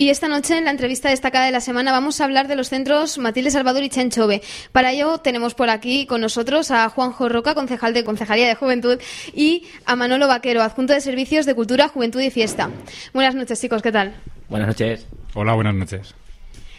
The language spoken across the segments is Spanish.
Y esta noche, en la entrevista destacada de la semana, vamos a hablar de los centros Matilde Salvador y Chenchove. Para ello, tenemos por aquí con nosotros a Juanjo Roca, concejal de Concejalía de Juventud, y a Manolo Vaquero, adjunto de Servicios de Cultura, Juventud y Fiesta. Buenas noches, chicos, ¿qué tal? Buenas noches. Hola, buenas noches.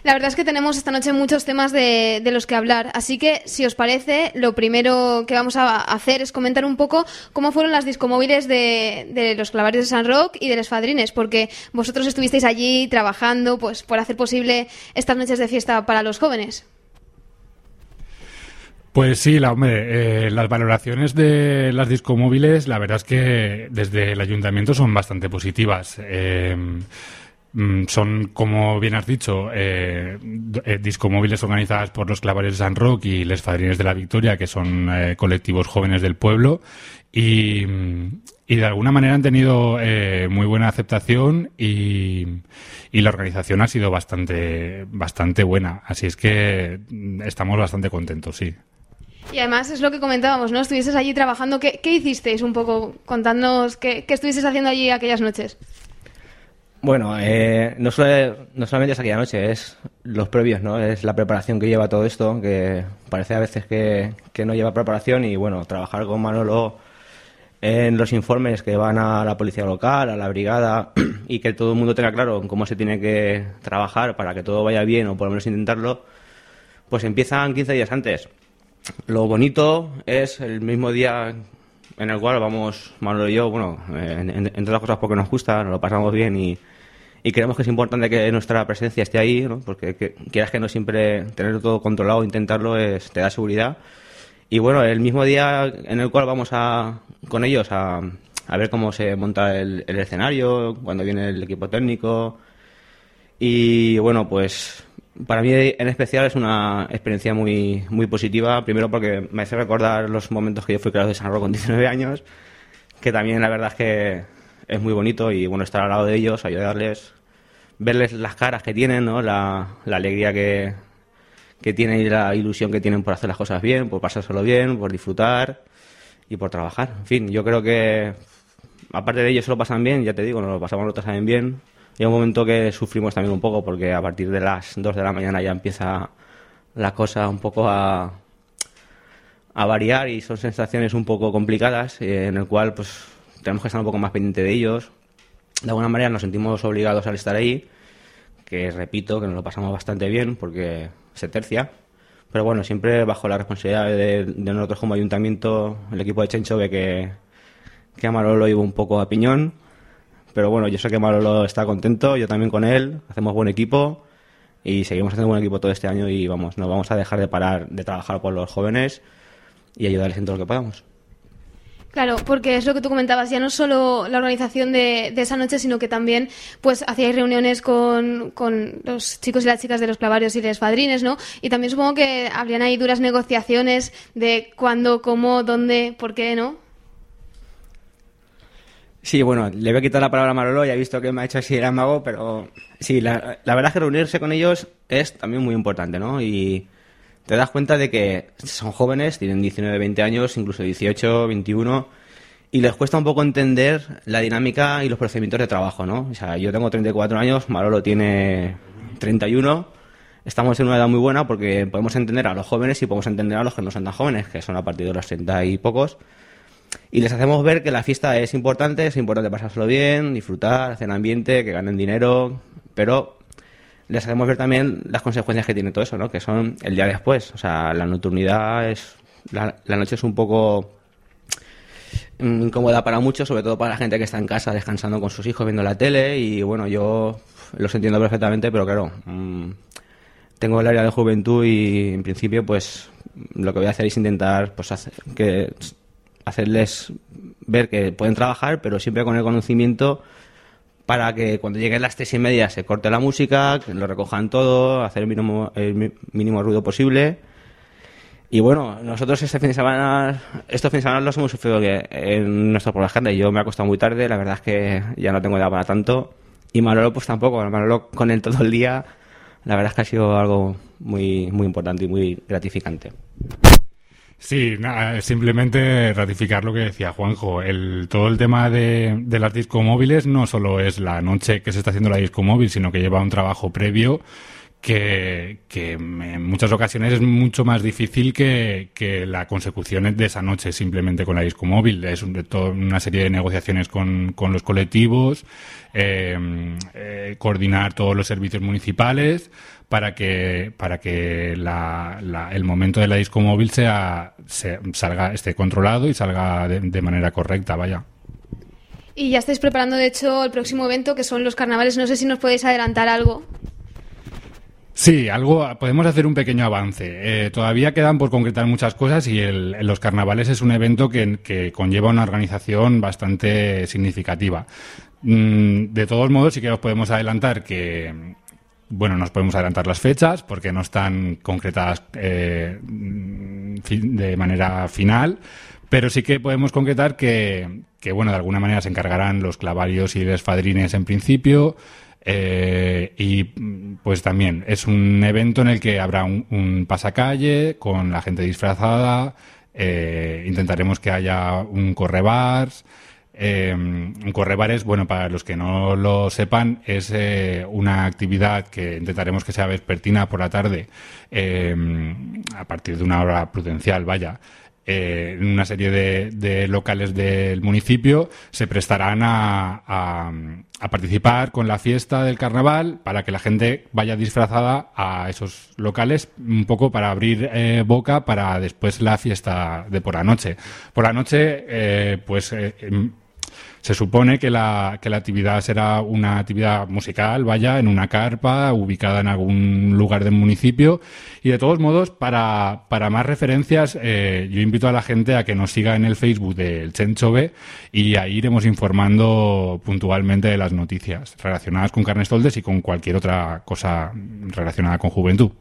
La verdad es que tenemos esta noche muchos temas de, los que hablar, así que si os parece, lo primero que vamos a hacer es comentar un poco cómo fueron las discomóviles de, de los clavarios de San Roque y de los Fadrines, porque vosotros estuvisteis allí trabajando pues por hacer posible estas noches de fiesta para los jóvenes. Pues sí, la, hombre, eh, las valoraciones de las discomóviles, la verdad es que desde el ayuntamiento son bastante positivas. Eh, son, como bien has dicho, eh, eh, discomóviles organizadas por los Clavares de San Roque y Les Fadrines de la Victoria, que son eh, colectivos jóvenes del pueblo, y, de alguna manera han tenido muy buena aceptación y, la organización ha sido bastante, bastante buena. Así es que mm, estamos bastante contentos, sí. Y además es lo que comentábamos, ¿no? Estuvieses allí trabajando. ¿Qué, hicisteis un poco? Contándonos qué, qué estuvieses haciendo allí aquellas noches. Bueno, eh, no, no solamente es aquella noche, es los previos, ¿no? Es la preparación que lleva todo esto, que parece a veces que, no lleva preparación y bueno, trabajar con Manolo en los informes que van a la policía local, a la brigada y que todo el mundo tenga claro cómo se tiene que trabajar para que todo vaya bien o por lo menos intentarlo, pues empiezan 15 días antes. Lo bonito es el mismo día en el cual vamos, Manolo y yo, bueno, entre otras cosas porque nos gusta, nos lo pasamos bien y, y creemos que es importante que nuestra presencia esté ahí, ¿no? porque quieras que no siempre tener todo controlado, intentarlo, es, te da seguridad. Y bueno, el mismo día en el cual vamos a, con ellos a, a ver cómo se monta el, escenario, cuando viene el equipo técnico. Y bueno, pues para mí en especial es una experiencia muy, muy positiva, primero porque me hace recordar los momentos que yo fui creador de San Roque con 19 años, que también la verdad es que es muy bonito y bueno estar al lado de ellos, ayudarles, verles las caras que tienen, ¿no? la, alegría que, que tienen y la ilusión que tienen por hacer las cosas bien, por pasárselo bien, por disfrutar y por trabajar. En fin, yo creo que aparte de ellos se lo pasan bien, ya te digo, nos lo pasamos nosotros también bien. Y un momento que sufrimos también un poco porque a partir de las 2 de la mañana ya empieza la cosa un poco a, a variar y son sensaciones un poco complicadas eh, en el cual pues tenemos que estar un poco más pendiente de ellos. De alguna manera nos sentimos obligados al estar ahí, que repito, que nos lo pasamos bastante bien porque se tercia. Pero bueno, siempre bajo la responsabilidad de, nosotros como ayuntamiento, el equipo de Chencho ve que, que Amarolo lo lleva un poco a piñón. Pero bueno, yo sé que Marolo está contento, yo también con él, hacemos buen equipo y seguimos haciendo buen equipo todo este año y vamos, no vamos a dejar de parar de trabajar por los jóvenes y ayudarles en todo lo que podamos. Claro, porque es lo que tú comentabas, ya no solo la organización de, esa noche, sino que también pues hacíais reuniones con, los chicos y las chicas de los clavarios y de los padrines, ¿no? Y también supongo que habrían ahí duras negociaciones de cuándo, cómo, dónde, por qué, ¿no? Sí, bueno, le voy a quitar la palabra a Marolo, ya he visto que me ha hecho así el mago, pero sí, la, la verdad es que reunirse con ellos es también muy importante, ¿no? Y te das cuenta de que son jóvenes, tienen 19, 20 años, incluso 18, 21, y les cuesta un poco entender la dinámica y los procedimientos de trabajo, ¿no? O sea, yo tengo 34 años, Marolo tiene 31, estamos en una edad muy buena porque podemos entender a los jóvenes y podemos entender a los que no son tan jóvenes, que son a partir de los 30 y pocos, y les hacemos ver que la fiesta es importante, es importante pasárselo bien, disfrutar, hacer ambiente, que ganen dinero, pero les hacemos ver también las consecuencias que tiene todo eso, ¿no? Que son el día después. O sea, la nocturnidad es. La, noche es un poco incómoda para muchos, sobre todo para la gente que está en casa descansando con sus hijos viendo la tele. Y bueno, yo los entiendo perfectamente, pero claro, mm, tengo el área de juventud y en principio, pues lo que voy a hacer es intentar pues, hacer, que, hacerles ver que pueden trabajar, pero siempre con el conocimiento para que cuando lleguen las tres y media se corte la música, que lo recojan todo, hacer el mínimo, el mínimo ruido posible. Y bueno, nosotros este fin de semana, estos fines de semana los hemos sufrido en nuestro programa. Yo me he acostado muy tarde, la verdad es que ya no tengo edad para tanto. Y Manolo pues tampoco, Manolo con él todo el día, la verdad es que ha sido algo muy, muy importante y muy gratificante. Sí, simplemente ratificar lo que decía Juanjo. El, todo el tema de, de las discomóviles no solo es la noche que se está haciendo la discomóvil, sino que lleva un trabajo previo que, en muchas ocasiones es mucho más difícil que, que, la consecución de esa noche simplemente con la disco móvil. Es un, toda una serie de negociaciones con, con los colectivos, eh, eh, coordinar todos los servicios municipales para que, para que la, la, el momento de la disco móvil sea, se, salga, esté controlado y salga de, de manera correcta, vaya. Y ya estáis preparando, de hecho, el próximo evento, que son los carnavales. No sé si nos podéis adelantar algo. Sí, algo podemos hacer un pequeño avance. Eh, todavía quedan por concretar muchas cosas y el, los carnavales es un evento que, conlleva una organización bastante significativa. Mm, de todos modos, sí que os podemos adelantar que, bueno, nos podemos adelantar las fechas porque no están concretadas eh, de manera final, pero sí que podemos concretar que, que, bueno, de alguna manera se encargarán los clavarios y desfadrines en principio. Eh, y pues también es un evento en el que habrá un, pasacalle con la gente disfrazada. Eh, intentaremos que haya un correbars. Eh, un correbares, bueno, para los que no lo sepan, es una actividad que intentaremos que sea vespertina por la tarde, a partir de una hora prudencial, vaya, eh, en una serie de, locales del municipio se prestarán a, a, participar con la fiesta del carnaval para que la gente vaya disfrazada a esos locales un poco para abrir eh, boca para después la fiesta de por la noche. Por la noche, eh, pues se supone que la, que la actividad será una actividad musical, vaya, en una carpa, ubicada en algún lugar del municipio. Y de todos modos, para, para más referencias, eh, yo invito a la gente a que nos siga en el Facebook del Chenchove y ahí iremos informando puntualmente de las noticias relacionadas con Carnestoldes y con cualquier otra cosa relacionada con juventud.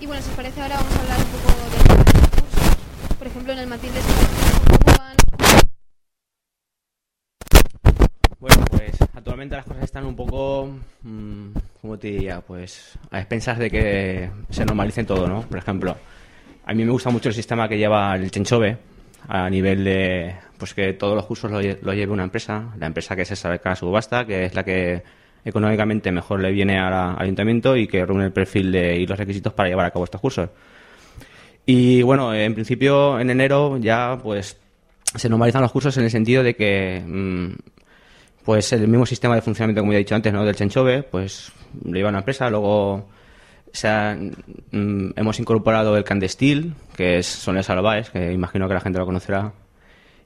Y bueno, si os parece, ahora vamos a hablar un poco de los cursos. Por ejemplo, en el Matilde, ¿cómo van? Bueno, pues actualmente las cosas están un poco, mmm, ¿cómo te diría? Pues a expensas de que se normalicen todo, ¿no? Por ejemplo, a mí me gusta mucho el sistema que lleva el Chenchove a nivel de, pues que todos los cursos lo, lo lleve una empresa, la empresa que se saca a subasta, que es la que económicamente mejor le viene al ayuntamiento y que reúne el perfil de, y los requisitos para llevar a cabo estos cursos. Y bueno, en principio en enero ya pues se normalizan los cursos en el sentido de que mmm, pues el mismo sistema de funcionamiento como ya he dicho antes, ¿no? del Chenchove, pues lo lleva una empresa, luego se ha, mmm, hemos incorporado el Candestil, que es son Salvaes, que imagino que la gente lo conocerá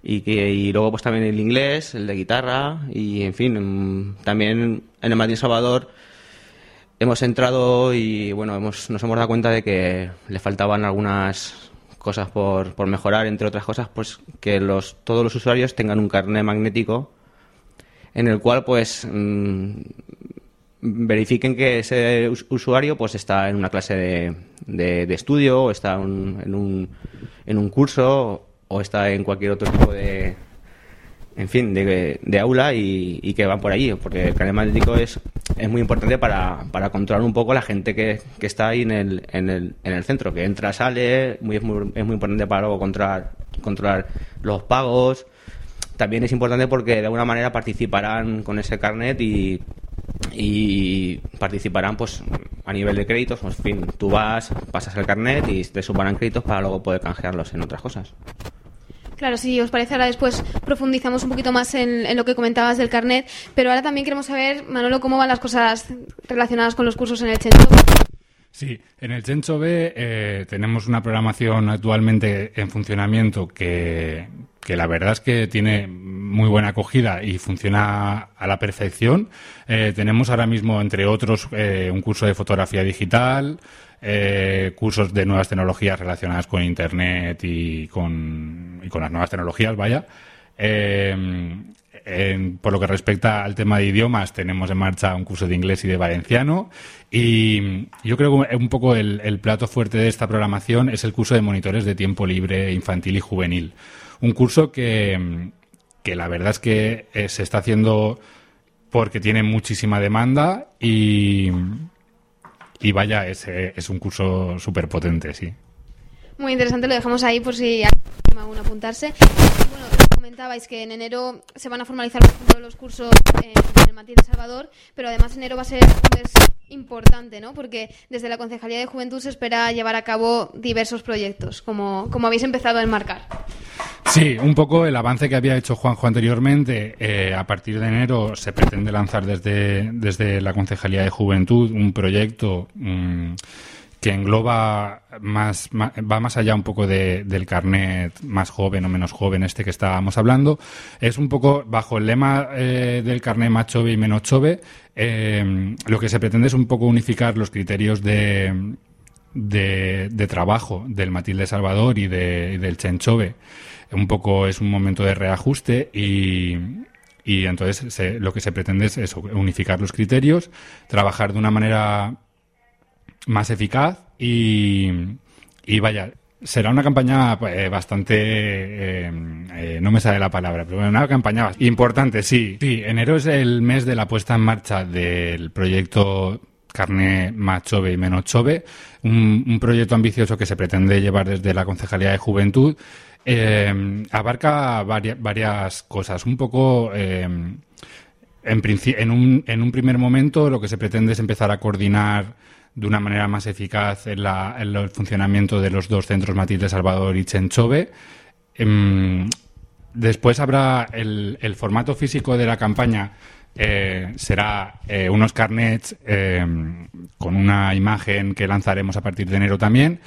y que y luego pues también el inglés, el de guitarra y en fin, también en el Madrid Salvador hemos entrado y bueno, hemos, nos hemos dado cuenta de que le faltaban algunas cosas por, por mejorar, entre otras cosas, pues que los, todos los usuarios tengan un carnet magnético en el cual pues mmm, verifiquen que ese usuario pues está en una clase de, de, estudio o está en, un, en un curso o está en cualquier otro tipo de en fin, de, aula y, que van por allí, porque el carnet magnético es, es muy importante para, para controlar un poco la gente que, que está ahí en el, en, el, en el centro, que entra, sale, muy, es, muy, es muy importante para luego controlar, controlar los pagos. También es importante porque de alguna manera participarán con ese carnet y, y participarán pues a nivel de créditos, pues, en fin, tú vas, pasas el carnet y te sumarán créditos para luego poder canjearlos en otras cosas. Claro, si os parece, ahora después profundizamos un poquito más en, lo que comentabas del carnet, pero ahora también queremos saber, Manolo, cómo van las cosas relacionadas con los cursos en el Chencho. Sí, en el Chencho B eh, tenemos una programación actualmente en funcionamiento que, que la verdad es que tiene muy buena acogida y funciona a la perfección. Eh, tenemos ahora mismo, entre otros, eh, un curso de fotografía digital, eh, cursos de nuevas tecnologías relacionadas con Internet y con, y con las nuevas tecnologías, vaya. Eh, en, por lo que respecta al tema de idiomas, tenemos en marcha un curso de inglés y de valenciano. Y yo creo que un poco el, plato fuerte de esta programación es el curso de monitores de tiempo libre infantil y juvenil. Un curso que, que la verdad es que eh, se está haciendo porque tiene muchísima demanda y, vaya, es, es un curso súper potente, sí. Muy interesante, lo dejamos ahí por si alguien alguno apuntarse. Comentabais que en enero se van a formalizar los cursos en el Matías de Salvador, pero además enero va a ser un mes importante, ¿no? Porque desde la Concejalía de Juventud se espera llevar a cabo diversos proyectos, como, como habéis empezado a enmarcar. Sí, un poco el avance que había hecho Juanjo anteriormente. Eh, a partir de enero se pretende lanzar desde, desde la Concejalía de Juventud un proyecto mm, que engloba más, va más allá un poco del carnet más joven o menos joven este que estábamos hablando. Es un poco bajo el lema eh, del carnet más chove y menos chove. Eh, lo que se pretende es un poco unificar los criterios de, de, trabajo del Matilde Salvador y, de, del Chenchove. Un poco es un momento de reajuste y, y entonces lo que se pretende es unificar los criterios, trabajar de una manera más eficaz y, y vaya, será una campaña pues, bastante eh, eh, no me sale la palabra pero una campaña importante sí. Sí enero es el mes de la puesta en marcha del proyecto carne más chove y menos chove un, proyecto ambicioso que se pretende llevar desde la concejalía de juventud. Eh, abarca varias cosas un poco en, en, un, en un primer momento lo que se pretende es empezar a coordinar de una manera más eficaz en, el funcionamiento de los dos centros Matilde Salvador y Chenchove. Em, después habrá el, formato físico de la campaña. Eh, será eh, unos carnets em, con una imagen que lanzaremos a partir de enero también.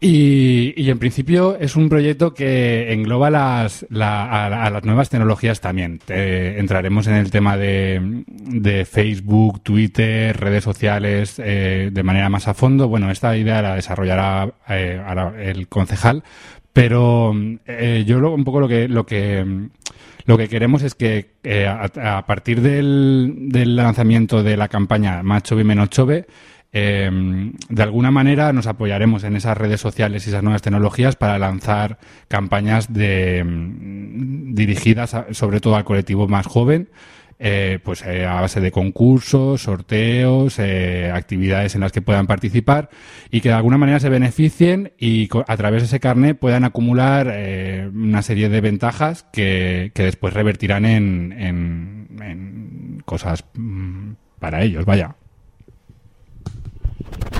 Y, en principio es un proyecto que engloba las, a, las nuevas tecnologías también. entraremos en el tema de, Facebook, Twitter, redes sociales eh, de manera más a fondo. Bueno, esta idea la desarrollará eh, el concejal, pero eh, yo lo, un poco lo que lo que lo que queremos es que a, partir del, del lanzamiento de la campaña Más Chove menos Chove eh, de alguna manera nos apoyaremos en esas redes sociales y esas nuevas tecnologías para lanzar campañas de, mm, dirigidas sobre todo al colectivo más joven. Eh, pues eh, a base de concursos, sorteos, actividades en las que puedan participar y que de alguna manera se beneficien y a través de ese carnet puedan acumular una serie de ventajas que, después revertirán en, en cosas mm, para ellos, vaya.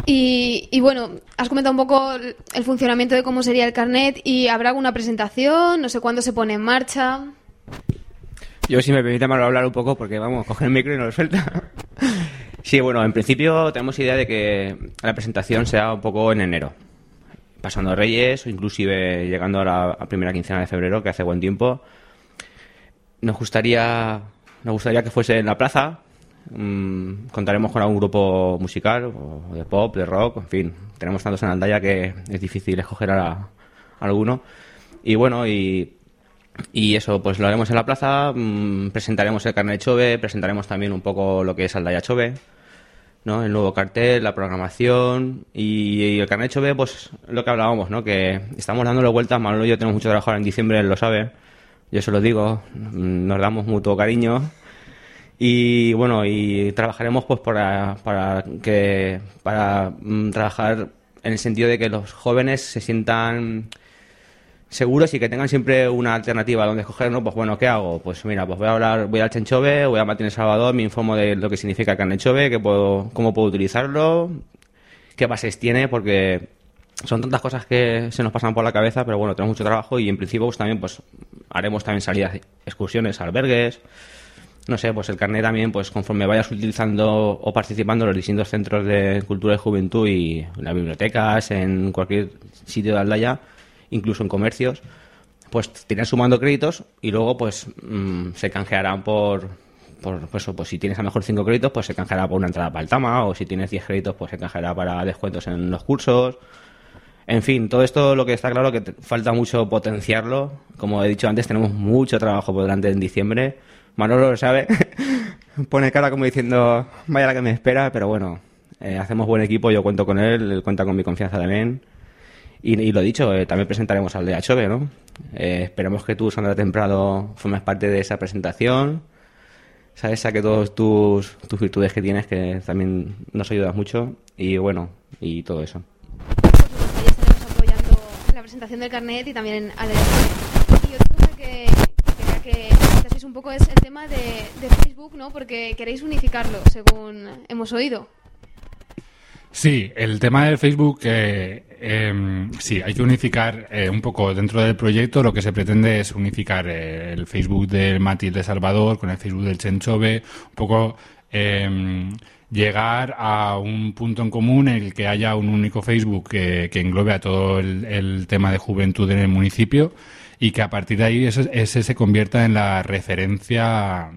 Y, bueno, has comentado un poco el funcionamiento de cómo sería el carnet y habrá alguna presentación, no sé cuándo se pone en marcha. Yo, si me permite, hablar un poco porque vamos, coger el micro y no suelta. sí, bueno, en principio tenemos idea de que la presentación sea un poco en enero, pasando Reyes o inclusive llegando a la primera quincena de febrero, que hace buen tiempo. Nos gustaría, nos gustaría que fuese en la plaza, Mm, contaremos con algún grupo musical, o de pop, de rock, en fin. Tenemos tantos en Aldaya que es difícil escoger a, alguno. Y bueno, y, eso, pues lo haremos en la plaza, mm, presentaremos el carnet Chove, presentaremos también un poco lo que es Aldaya Chove, ¿no? El nuevo cartel, la programación y, el carnet Chove, pues lo que hablábamos, ¿no? Que estamos dándole vueltas, Manolo y yo tenemos mucho trabajo en diciembre, él lo sabe, yo se lo digo, mm, nos damos mutuo cariño y bueno y trabajaremos pues para, para que para mm, trabajar en el sentido de que los jóvenes se sientan seguros y que tengan siempre una alternativa donde escoger, ¿no? Pues bueno, ¿qué hago? Pues mira, pues voy a hablar, voy al Chenchove, voy a Martín Salvador, me informo de lo que significa el Carnechove, que puedo, cómo puedo utilizarlo, qué bases tiene, porque son tantas cosas que se nos pasan por la cabeza, pero bueno, tenemos mucho trabajo y en principio pues también pues haremos también salidas, excursiones, albergues, no sé, pues el carnet también, pues conforme vayas utilizando o participando en los distintos centros de cultura y juventud y en las bibliotecas, en cualquier sitio de Aldaya, incluso en comercios, pues te sumando créditos y luego pues mm, se canjearán por, por pues, pues si tienes a lo mejor 5 créditos, pues se canjeará por una entrada para el Tama, o si tienes 10 créditos, pues se canjeará para descuentos en los cursos. En fin, todo esto lo que está claro que falta mucho potenciarlo. Como he dicho antes, tenemos mucho trabajo por delante en diciembre Manolo lo sabe, pone cara como diciendo, vaya la que me espera, pero bueno, eh, hacemos buen equipo, yo cuento con él, él cuenta con mi confianza también. Y, y lo dicho, eh, también presentaremos al DHV, ¿no? Eh, esperemos que tú, Sandra Temprado, formes parte de esa presentación. sabes, saque todas tus, tus virtudes que tienes, que también nos ayudas mucho, y bueno, y todo eso. ya estaremos apoyando la presentación del carnet y también al Y otra cosa que, que comentaseis un poco es el tema de, de Facebook, ¿no? Porque queréis unificarlo, según hemos oído. Sí, el tema del Facebook, eh, eh, sí, hay que unificar eh, un poco dentro del proyecto. Lo que se pretende es unificar eh, el Facebook del Mati de Salvador con el Facebook del Chenchove, un poco em, llegar a un punto en común en el que haya un único Facebook que, que englobe a todo el, tema de juventud en el municipio y que a partir de ahí ese, se convierta en la referencia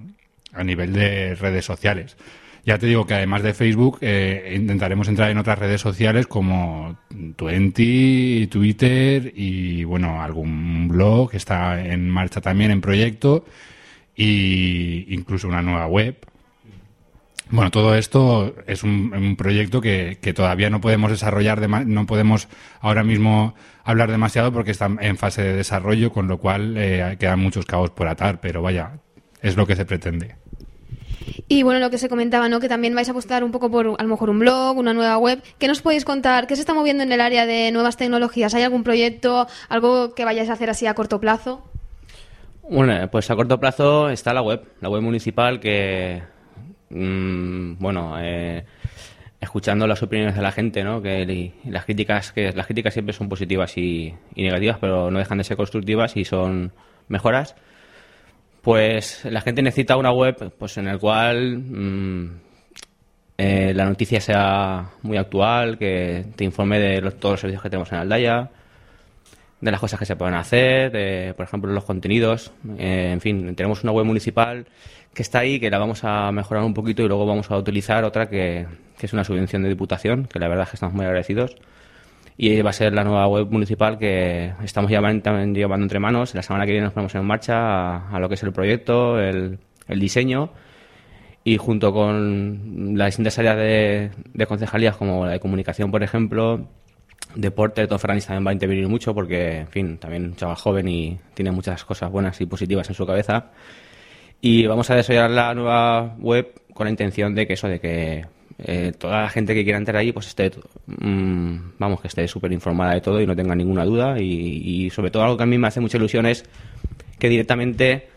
a nivel de redes sociales. Ya te digo que además de Facebook eh, intentaremos entrar en otras redes sociales como Twenty, Twitter y bueno, algún blog que está en marcha también en proyecto y incluso una nueva web. Bueno, todo esto es un, un proyecto que, que, todavía no podemos desarrollar, de, no podemos ahora mismo hablar demasiado porque está en fase de desarrollo, con lo cual eh, quedan muchos cabos por atar, pero vaya, es lo que se pretende. Y bueno, lo que se comentaba, ¿no? Que también vais a apostar un poco por a lo mejor un blog, una nueva web. ¿Qué nos podéis contar? ¿Qué se está moviendo en el área de nuevas tecnologías? ¿Hay algún proyecto, algo que vayáis a hacer así a corto plazo? Bueno, pues a corto plazo está la web, la web municipal que, mmm, bueno, eh, escuchando las opiniones de la gente, ¿no? Que las críticas, que las críticas siempre son positivas y, negativas, pero no dejan de ser constructivas y son mejoras pues la gente necesita una web pues en el cual mmm, eh, la noticia sea muy actual, que te informe de todos los servicios que tenemos en Aldaya, de las cosas que se pueden hacer, de, por ejemplo, los contenidos. Eh, en fin, tenemos una web municipal que está ahí, que la vamos a mejorar un poquito y luego vamos a utilizar otra que, es una subvención de diputación, que la verdad es que estamos muy agradecidos y va a ser la nueva web municipal que estamos llevando, llevando entre manos. La semana que viene nos ponemos en marcha a, a lo que es el proyecto, el, el, diseño y junto con las distintas áreas de, de, concejalías como la de comunicación, por ejemplo, deporte, Tom Fernández también va a intervenir mucho porque, en fin, también un chaval joven y tiene muchas cosas buenas y positivas en su cabeza. Y vamos a desarrollar la nueva web con la intención de que eso, de que eh, toda la gente que quiera entrar ahí pues esté mmm, vamos que esté súper informada de todo y no tenga ninguna duda y, y, sobre todo algo que a mí me hace mucha ilusión es que directamente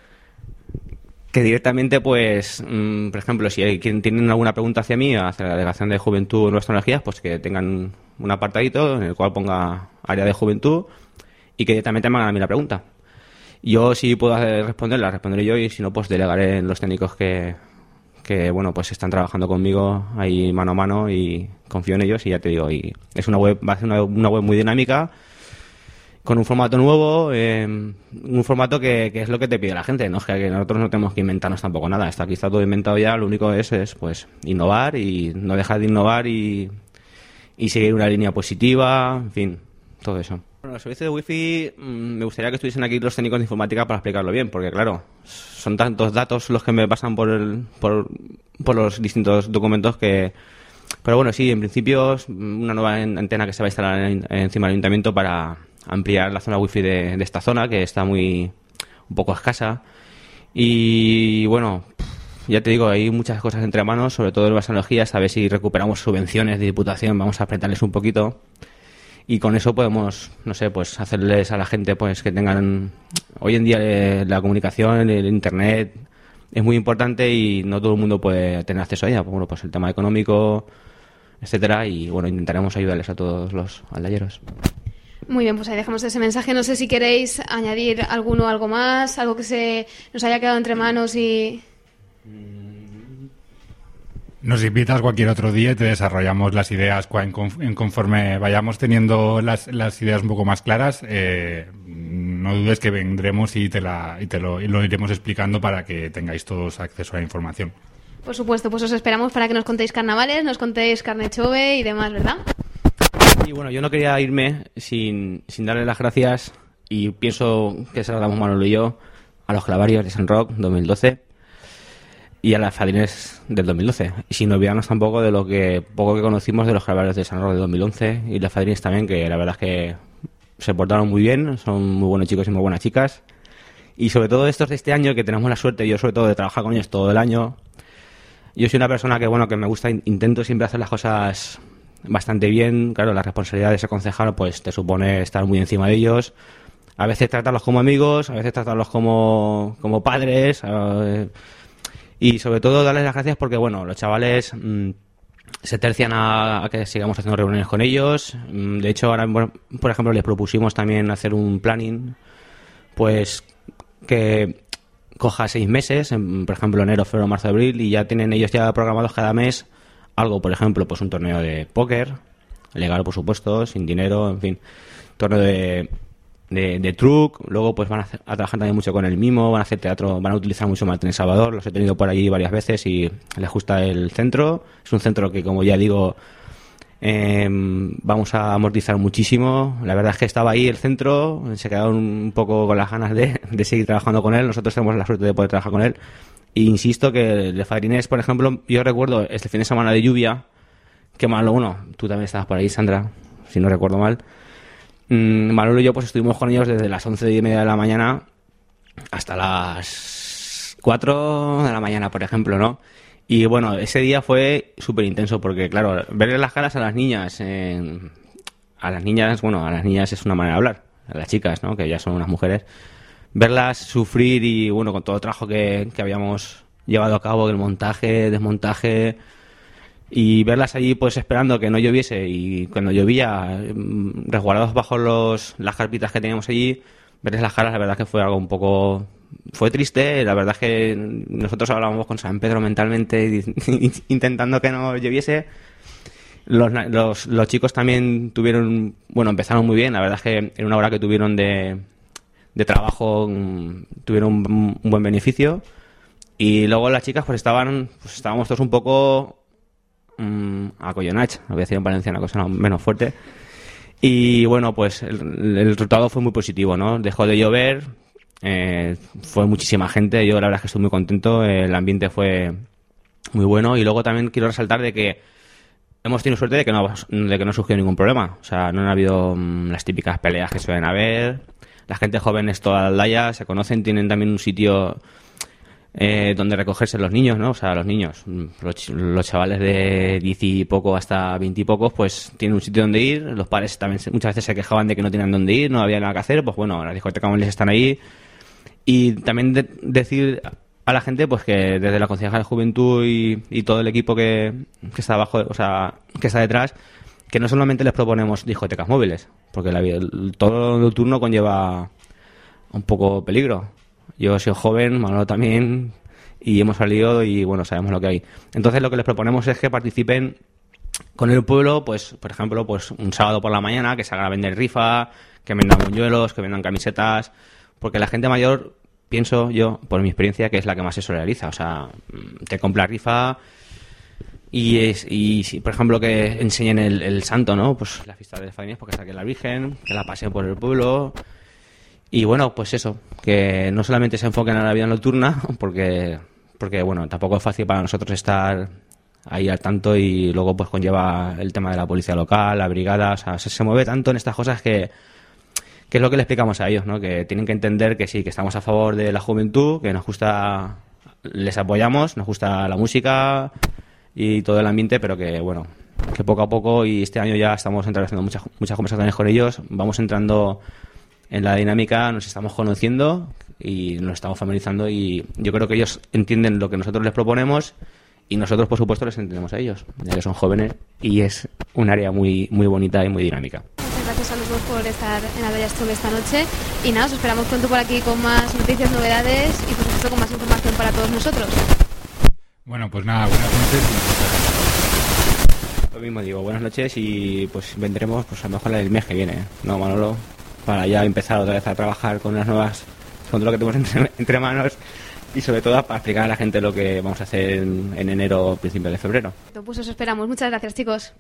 que directamente pues mmm, por ejemplo si tienen alguna pregunta hacia mí hacia la delegación de juventud nuevas tecnologías pues que tengan un apartadito en el cual ponga área de juventud y que directamente me hagan a mí la pregunta. Yo si puedo responderla responderé yo y si no pues delegaré en los técnicos que que bueno pues están trabajando conmigo ahí mano a mano y confío en ellos y ya te digo y es una web va a ser una, una web muy dinámica con un formato nuevo eh, un formato que, que, es lo que te pide la gente no es que nosotros no tenemos que inventarnos tampoco nada. Está aquí está todo inventado ya lo único es es pues innovar y no dejar de innovar y, y seguir una línea positiva en fin todo eso. Bueno, los servicios de wifi mmm, me gustaría que estuviesen aquí los técnicos de informática para explicarlo bien, porque claro, son tantos datos los que me pasan por, el, por, por los distintos documentos que... Pero bueno, sí, en principio una nueva antena que se va a instalar en, encima del ayuntamiento para ampliar la zona wifi de, de esta zona, que está muy un poco escasa. Y bueno, ya te digo, hay muchas cosas entre manos, sobre todo en las tecnologías, a ver si recuperamos subvenciones de diputación, vamos a apretarles un poquito y con eso podemos, no sé, pues hacerles a la gente pues que tengan hoy en día eh, la comunicación, el internet es muy importante y no todo el mundo puede tener acceso a ella, bueno, pues el tema económico, etcétera y bueno, intentaremos ayudarles a todos los aldayeros. Muy bien, pues ahí dejamos ese mensaje. No sé si queréis añadir alguno algo más, algo que se nos haya quedado entre manos y nos invitas cualquier otro día y te desarrollamos las ideas en conforme vayamos teniendo las, las ideas un poco más claras. Eh, no dudes que vendremos y te, la, y te lo, y lo iremos explicando para que tengáis todos acceso a la información. Por supuesto, pues os esperamos para que nos contéis carnavales, nos contéis carne chove y demás, ¿verdad? Y bueno, yo no quería irme sin, sin darle las gracias y pienso que se las damos Manolo y yo a los clavarios de San Rock 2012 y a las Fadines del 2012. Y sin olvidarnos tampoco de lo que poco que conocimos de los Calvarios de San Roque de 2011 y las Fadines también, que la verdad es que se portaron muy bien, son muy buenos chicos y muy buenas chicas. Y sobre todo estos de este año, que tenemos la suerte, yo sobre todo, de trabajar con ellos todo el año. Yo soy una persona que, bueno, que me gusta, intento siempre hacer las cosas bastante bien. Claro, la responsabilidad de ser concejal, pues te supone estar muy encima de ellos. A veces tratarlos como amigos, a veces tratarlos como, como padres. eh, y sobre todo darles las gracias porque, bueno, los chavales mm, se tercian a, a que sigamos haciendo reuniones con ellos. Mm, De hecho, ahora, por ejemplo, les propusimos también hacer un planning, pues que coja seis meses, en, por ejemplo, enero, febrero, marzo, abril, y ya tienen ellos ya programados cada mes algo, por ejemplo, pues un torneo de póker, legal, por supuesto, sin dinero, en fin, torneo de, de, de truc, luego pues van a, trabajar también mucho con el mimo, van a hacer teatro, van a utilizar mucho Martín Salvador, los he tenido por allí varias veces y les gusta el centro, es un centro que como ya digo eh, vamos a amortizar muchísimo. La verdad es que estaba ahí el centro, se quedaron un poco con las ganas de, de seguir trabajando con él. Nosotros tenemos la suerte de poder trabajar con él. Insisto que Fadrinés, por ejemplo, yo recuerdo este fin de semana de lluvia, que malo uno, tú también estabas por ahí, Sandra, si no recuerdo mal. Mm, Manolo y yo pues estuvimos con ellos desde las once y media de la mañana hasta las 4 de la mañana, por ejemplo, ¿no? Y bueno, ese día fue súper intenso porque, claro, verle las caras a las niñas, a las niñas, bueno, a las niñas es una manera de hablar, a las chicas, ¿no? Que ya son unas mujeres, verlas sufrir y, bueno, con todo el trabajo que, que habíamos llevado a cabo, el montaje, desmontaje, y verlas allí pues esperando que no lloviese y cuando llovía mm, resguardados bajo los, las carpitas que teníamos allí verles las caras la verdad que fue algo un poco fue triste. La verdad es que nosotros hablábamos con San Pedro mentalmente intentando que no lloviese. Los, los, los chicos también tuvieron bueno empezaron muy bien. La verdad es que en una hora que tuvieron de, de trabajo mm, tuvieron un, buen beneficio. Y luego las chicas pues estaban pues estábamos todos un poco mm, a Collonach, lo voy a decir en valenciano, cosa no- menos fuerte. Y bueno, pues el, el resultado fue muy positivo, ¿no? Dejó de llover, eh, fue muchísima gente, yo la verdad es que estoy muy contento, el ambiente fue muy bueno. Y luego también quiero resaltar de que hemos tenido suerte de que no, de que no surgió ningún problema, o sea, no han habido mm, las típicas peleas que suelen haber, la gente joven es toda la aldaya, se conocen, tienen también un sitio eh, donde recogerse los niños, ¿no? O sea, los niños, los, los chavales de 10 y poco hasta 20 y pocos, pues tienen un sitio donde ir. Los padres también muchas veces se quejaban de que no tenían dónde ir, no había nada que hacer. Pues bueno, las discotecas están ahí. Y también de- decir a la gente, pues que desde la Concejal de Juventud y, y todo el equipo que está abajo, o sea, que está detrás, que no solamente les proponemos discotecas móviles, porque la, el- todo nocturno conlleva un poco peligro. Yo he sido joven, Manolo también, y hemos salido y bueno, sabemos lo que hay. Entonces lo que les proponemos es que participen con el pueblo, pues, por ejemplo, pues un sábado por la mañana, que salgan a vender rifa, que vendan buñuelos, que vendan camisetas, porque la gente mayor, pienso yo, por mi experiencia, que es la que más se solidariza. O sea, mm, te compra rifa y, es, y por ejemplo, que enseñen el, el santo, ¿no? Pues la fiesta de Fainés, porque saque la Virgen, que la paseen por el pueblo. Y bueno, pues eso, que no solamente se enfoquen en la vida nocturna, porque, porque bueno, tampoco es fácil para nosotros estar ahí al tanto y luego pues conlleva el tema de la policía local, la brigada, o sea, se, se mueve tanto en estas cosas que, que es lo que le explicamos a ellos, ¿no? Que tienen que entender que sí, que estamos a favor de la juventud, que nos gusta, les apoyamos, nos gusta la música y todo el ambiente, pero que bueno, que poco a poco y este año ya estamos entablando muchas, muchas conversaciones con ellos, vamos entrando en la dinámica, nos estamos conociendo y nos estamos familiarizando y yo creo que ellos entienden lo que nosotros les proponemos y nosotros por supuesto les entendemos a ellos, ya que son jóvenes y es un área muy muy bonita y muy dinámica. Muchas gracias a los dos por estar en Aldaya Strong esta noche. Y nada, os esperamos pronto por aquí con más noticias, novedades y por supuesto con más información para todos nosotros. Bueno, pues nada, buenas noches. Lo mismo digo, buenas noches y pues vendremos pues a lo mejor el mes que viene, ¿no, Manolo? Para ya empezar otra vez a trabajar con las nuevas, con todo lo que tenemos entre, entre manos y sobre todo para explicar a la gente lo que vamos a hacer en, en enero, principios de febrero. Pues os esperamos. Muchas gracias, chicos.